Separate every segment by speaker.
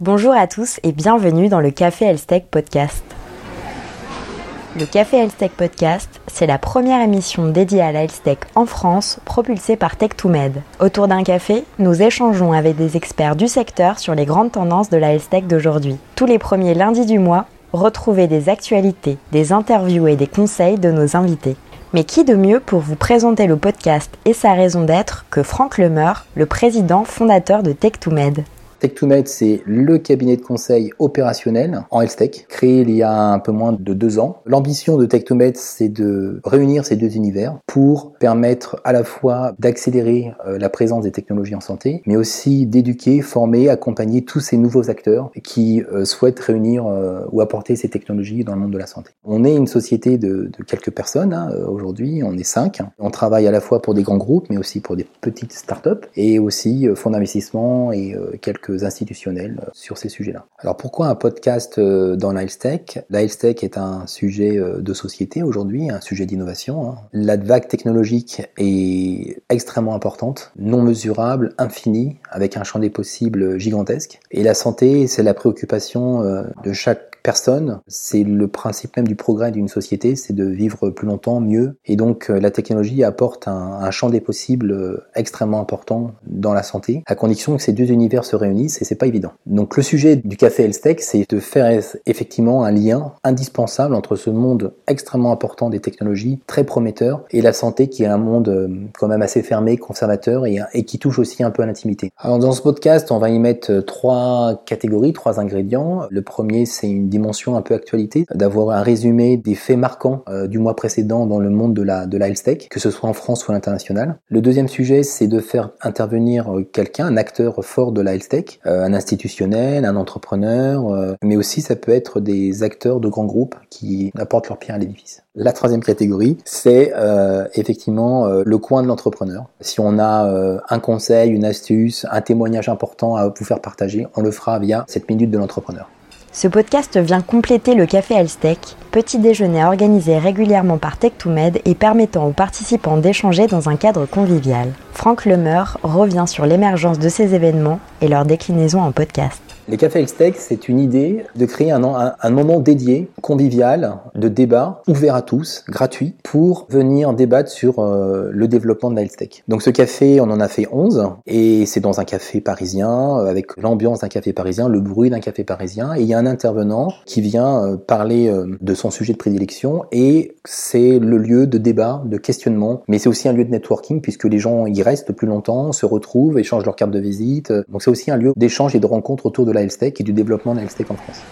Speaker 1: Bonjour à tous et bienvenue dans le Café Elstech Podcast. Le Café Elstech Podcast, c'est la première émission dédiée à la en France, propulsée par Tech2Med. Autour d'un café, nous échangeons avec des experts du secteur sur les grandes tendances de la Tech d'aujourd'hui. Tous les premiers lundis du mois, retrouvez des actualités, des interviews et des conseils de nos invités. Mais qui de mieux pour vous présenter le podcast et sa raison d'être que Franck Lemeur, le président fondateur de Tech2Med?
Speaker 2: Tech2Med, c'est le cabinet de conseil opérationnel en health tech, créé il y a un peu moins de deux ans. L'ambition de Tech2Med, c'est de réunir ces deux univers pour permettre à la fois d'accélérer euh, la présence des technologies en santé, mais aussi d'éduquer, former, accompagner tous ces nouveaux acteurs qui euh, souhaitent réunir euh, ou apporter ces technologies dans le monde de la santé. On est une société de, quelques personnes hein, aujourd'hui, on est cinq. On travaille à la fois pour des grands groupes, mais aussi pour des petites startups et aussi fonds d'investissement et quelques institutionnels euh, sur ces sujets-là. Alors pourquoi un podcast euh, dans La tech est un sujet euh, de société aujourd'hui, un sujet d'innovation. Hein. La vague technologique est extrêmement importante, non mesurable, infinie, avec un champ des possibles gigantesque. Et la santé, c'est la préoccupation de chaque personne. C'est le principe même du progrès d'une société, c'est de vivre plus longtemps, mieux. Et donc la technologie apporte un, champ des possibles extrêmement important dans la santé, à condition que ces deux univers se réunissent et c'est pas évident. Donc le sujet du café Elstech, c'est de faire effectivement un lien indispensable entre ce monde extrêmement important des technologies, très prometteur, et la santé qui est un monde euh, quand même assez fermé, conservateur et, qui touche aussi un peu à l'intimité. Alors dans ce podcast, on va y mettre trois catégories, trois ingrédients. Le premier, c'est une dimension un peu actualité, d'avoir un résumé des faits marquants euh, du mois précédent dans le monde de la, de que ce soit en France ou à l'international. Le deuxième sujet, c'est de faire intervenir euh, quelqu'un, un acteur fort de la health euh, un institutionnel, un entrepreneur, mais aussi ça peut être des acteurs de grands groupes qui apportent leur pierre à l'édifice. La troisième catégorie, c'est effectivement le coin de l'entrepreneur. Si on a un conseil, une astuce, un témoignage important à vous faire partager, on le fera via cette minute de l'entrepreneur.
Speaker 1: Ce podcast vient compléter le Café Alstech, petit déjeuner organisé régulièrement par Tech2Med et permettant aux participants d'échanger dans un cadre convivial. Franck Lemeur revient sur l'émergence de ces événements et leur déclinaison en podcast.
Speaker 2: Les cafés Elstech, c'est une idée de créer un, moment dédié, convivial, de débat, ouvert à tous, gratuit, pour venir débattre sur euh, le développement de la. Donc ce café, on en a fait 11, et c'est dans un café parisien, euh, avec l'ambiance d'un café parisien, le bruit d'un café parisien, et il y a un intervenant qui vient euh, parler de son sujet de prédilection, et c'est le lieu de débat, de questionnement, mais c'est aussi un lieu de networking, puisque les gens y restent plus longtemps, se retrouvent, échangent leur carte de visite, donc c'est aussi un lieu d'échange et de rencontre autour de la et du développement de en France.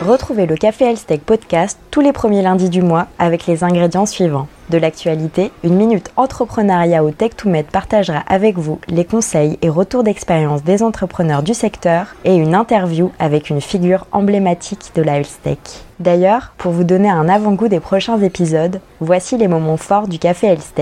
Speaker 1: Retrouvez le Café Health podcast tous les premiers lundis du mois avec les ingrédients suivants. De l'actualité, une minute entrepreneuriat au Tech2Med partagera avec vous les conseils et retours d'expérience des entrepreneurs du secteur et une interview avec une figure emblématique de la Health D'ailleurs, pour vous donner un avant-goût des prochains épisodes, voici les moments forts du Café Health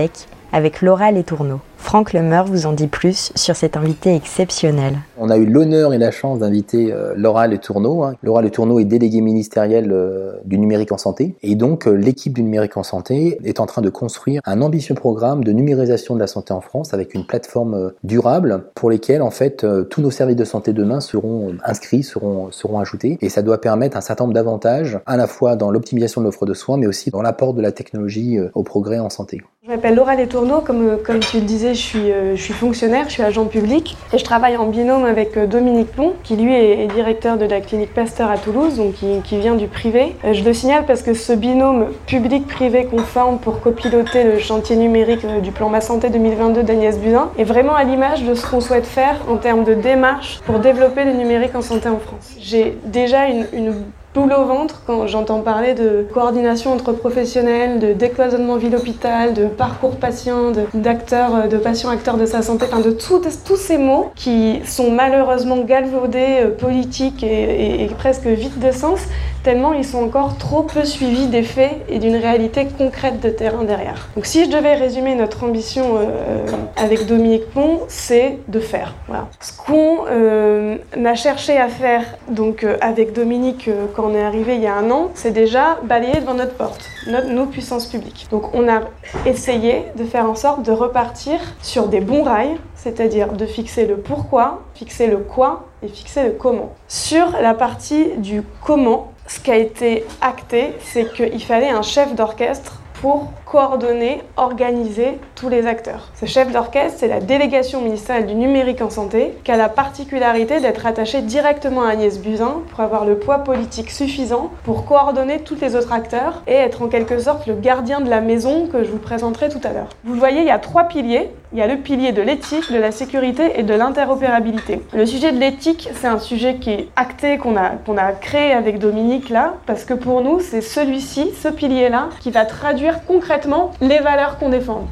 Speaker 1: avec Laura Letourneau. Franck Lemeur vous en dit plus sur cet invité exceptionnel.
Speaker 2: On a eu l'honneur et la chance d'inviter euh, Laura Le Tourneau. Hein. Laura Le Tourneau est déléguée ministérielle euh, du numérique en santé. Et donc, euh, l'équipe du numérique en santé est en train de construire un ambitieux programme de numérisation de la santé en France avec une plateforme durable pour lesquelles, en fait, tous nos services de santé demain seront inscrits, seront, seront ajoutés. Et ça doit permettre un certain nombre d'avantages, à la fois dans l'optimisation de l'offre de soins, mais aussi dans l'apport de la technologie au progrès en santé.
Speaker 3: Je m'appelle Laura Les Tourneaux, comme, comme tu le disais, je suis, je suis fonctionnaire, je suis agent public et je travaille en binôme avec euh, Dominique Plon, qui lui est, directeur de la clinique Pasteur à Toulouse, donc qui, vient du privé. Euh, je le signale parce que ce binôme public-privé qu'on pour copiloter le chantier numérique euh, du plan Ma Santé 2022 d'Agnès Buzyn est vraiment à l'image de ce qu'on souhaite faire en termes de démarche pour développer le numérique en santé en France. J'ai déjà une boule au ventre quand j'entends parler de coordination entre professionnels, de décloisonnement ville-hôpital, de parcours patient, d'acteurs, de, patients acteurs de sa santé, enfin de tous ces mots qui sont malheureusement galvaudés, euh, politiques et, et, presque vides de sens, tellement ils sont encore trop peu suivis des faits et d'une réalité concrète de terrain derrière. Donc si je devais résumer notre ambition euh, avec Dominique Pont, c'est de faire. Voilà. Ce qu'on euh, a cherché à faire donc euh, avec Dominique quand on est arrivé il y a un an, c'est déjà balayer devant notre porte, notre, nos puissances publiques. Donc on a essayé de faire en sorte de repartir sur des bons rails, c'est-à-dire de fixer le pourquoi, fixer le quoi et fixer le comment. Sur la partie du comment, ce qui a été acté, c'est qu'il fallait un chef d'orchestre pour coordonner, organiser tous les acteurs. Ce chef d'orchestre, c'est la délégation ministérielle du numérique en santé, qui a la particularité d'être attaché directement à Agnès Buzyn pour avoir le poids politique suffisant pour coordonner tous les autres acteurs et être en quelque sorte le gardien de la maison que je vous présenterai tout à l'heure. Vous le voyez, il y a trois piliers. Il y a le pilier de l'éthique, de la sécurité et de l'interopérabilité. Le sujet de l'éthique, c'est un sujet qui est acté, qu'on a, qu'on a créé avec Dominique là, parce que pour nous, c'est celui-ci, ce pilier-là, qui va traduire concrètement les valeurs qu'on défend.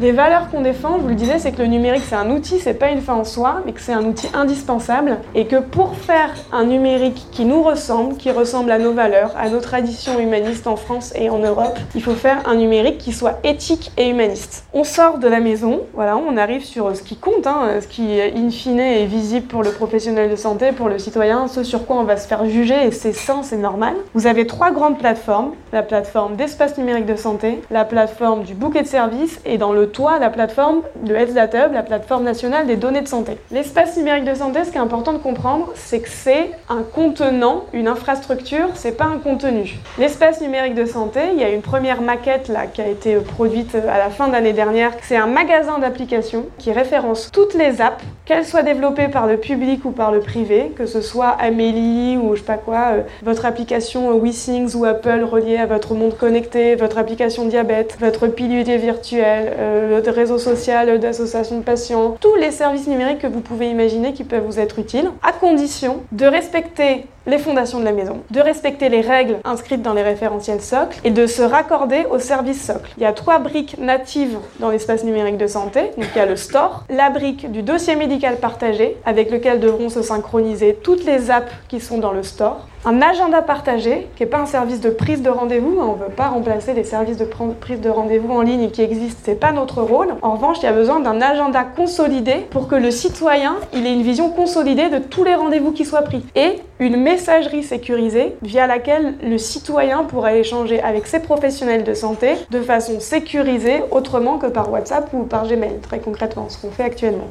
Speaker 3: Les valeurs qu'on défend, je vous le disais, c'est que le numérique c'est un outil, c'est pas une fin en soi, mais que c'est un outil indispensable et que pour faire un numérique qui nous ressemble, qui ressemble à nos valeurs, à nos traditions humanistes en France et en Europe, il faut faire un numérique qui soit éthique et humaniste. On sort de la maison, voilà, on arrive sur ce qui compte, hein, ce qui in fine est visible pour le professionnel de santé, pour le citoyen, ce sur quoi on va se faire juger et c'est sain, c'est normal. Vous avez trois grandes plateformes, la plateforme d'espace numérique de santé, la plateforme du bouquet de services et dans le toi la plateforme de Health Hub, la plateforme nationale des données de santé. L'espace numérique de santé, ce qui est important de comprendre, c'est que c'est un contenant, une infrastructure, c'est pas un contenu. L'espace numérique de santé, il y a une première maquette là qui a été produite à la fin de l'année dernière. C'est un magasin d'applications qui référence toutes les apps, qu'elles soient développées par le public ou par le privé, que ce soit Amélie ou je sais pas quoi, euh, votre application WeThings ou Apple reliée à votre monde connecté, votre application diabète, votre pilulier virtuel, euh, de réseau social, d'associations de patients, tous les services numériques que vous pouvez imaginer qui peuvent vous être utiles, à condition de respecter les fondations de la maison, de respecter les règles inscrites dans les référentiels socles et de se raccorder au service socle. Il y a trois briques natives dans l'espace numérique de santé. Donc il y a le store, la brique du dossier médical partagé avec lequel devront se synchroniser toutes les apps qui sont dans le store, un agenda partagé qui n'est pas un service de prise de rendez-vous, on ne veut pas remplacer les services de prise de rendez-vous en ligne qui existent, c'est pas notre rôle. En revanche, il y a besoin d'un agenda consolidé pour que le citoyen ait une vision consolidée de tous les rendez-vous qui soient pris et une messagerie sécurisée via laquelle le citoyen pourra échanger avec ses professionnels de santé de façon sécurisée autrement que par WhatsApp ou par Gmail, très concrètement, ce qu'on fait actuellement.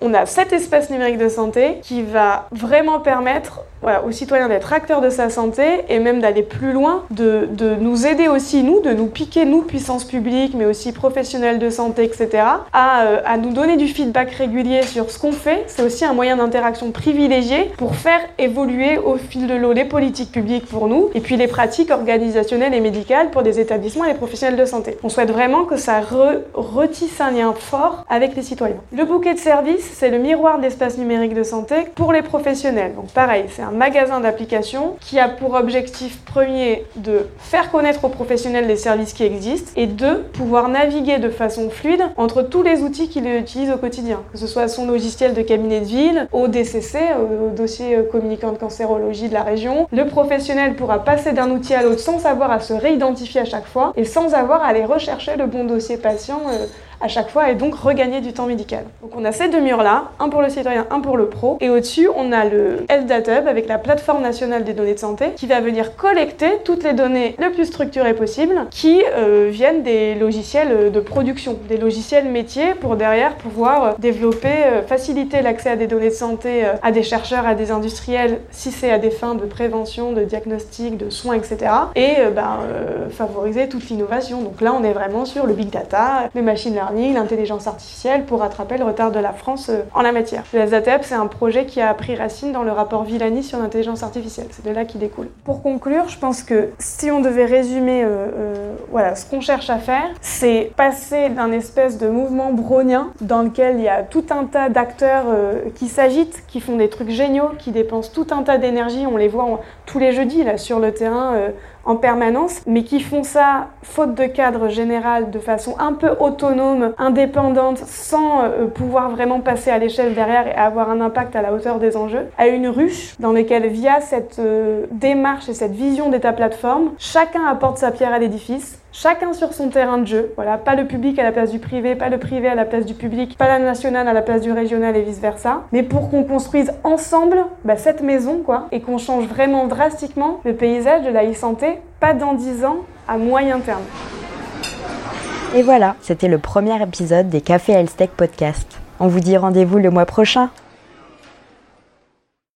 Speaker 3: On a cet espace numérique de santé qui va vraiment permettre aux citoyens d'être acteurs de sa santé et même d'aller plus loin, de, nous aider aussi, nous, de nous piquer, nous, puissance publique, mais aussi professionnels de santé, etc., à, euh, à nous donner du feedback régulier sur ce qu'on fait. C'est aussi un moyen d'interaction privilégié pour faire évoluer au fil de l'eau les politiques publiques pour nous et puis les pratiques organisationnelles et médicales pour des établissements et les professionnels de santé. On souhaite vraiment que ça re retisse un lien fort avec les citoyens. Le bouquet de services, c'est le miroir de l'espace numérique de santé pour les professionnels. Donc pareil, c'est un magasin d'applications qui a pour objectif premier de faire connaître aux professionnels les services qui existent et de pouvoir naviguer de façon fluide entre tous les outils qu'il utilise au quotidien, que ce soit son logiciel de cabinet de ville, au DCC, au dossier communicant de cancérologie de la région. Le professionnel pourra passer d'un outil à l'autre sans avoir à se réidentifier à chaque fois et sans avoir à aller rechercher le bon dossier patient euh, à chaque fois et donc regagner du temps médical. Donc on a ces deux murs là, un pour le citoyen, un pour le pro, et au-dessus on a le Health Data Hub avec la plateforme nationale des données de santé qui va venir collecter toutes les données le plus structurées possible qui euh, viennent des logiciels de production, des logiciels métiers pour derrière pouvoir euh, développer, euh, faciliter l'accès à des données de santé euh, à des chercheurs, à des industriels si c'est à des fins de prévention, de diagnostic, de soins, etc. Et euh, euh, favoriser toute l'innovation. Donc là on est vraiment sur le big data, les machines learning, l'intelligence artificielle pour rattraper le retard de la France euh, en la matière. Le SATEP, c'est un projet qui a pris racine dans le rapport Villani sur l'intelligence artificielle. C'est de là qu'il découle. Pour conclure, je pense que si on devait résumer euh, euh, voilà, ce qu'on cherche à faire, c'est passer d'un espèce de mouvement brownien dans lequel il y a tout un tas d'acteurs qui s'agitent, qui font des trucs géniaux, qui dépensent tout un tas d'énergie. On les voit en- tous les jeudis sur le terrain. euh, en permanence, mais qui font ça faute de cadre général, de façon un peu autonome, indépendante, sans euh, pouvoir vraiment passer à l'échelle derrière et avoir un impact à la hauteur des enjeux, à une ruche dans laquelle, via cette euh, démarche et cette vision d'État plateforme, chacun apporte sa pierre à l'édifice, chacun sur son terrain de jeu. Voilà, pas le public à la place du privé, pas le privé à la place du public, pas la nationale à la place du régional et vice versa, mais pour qu'on construise ensemble bah, cette maison, quoi, et qu'on change vraiment drastiquement le paysage de la e-santé, pas dans 10 ans, à moyen terme.
Speaker 1: Et voilà, c'était le premier épisode des Cafés Health Podcast. On vous dit rendez-vous le mois prochain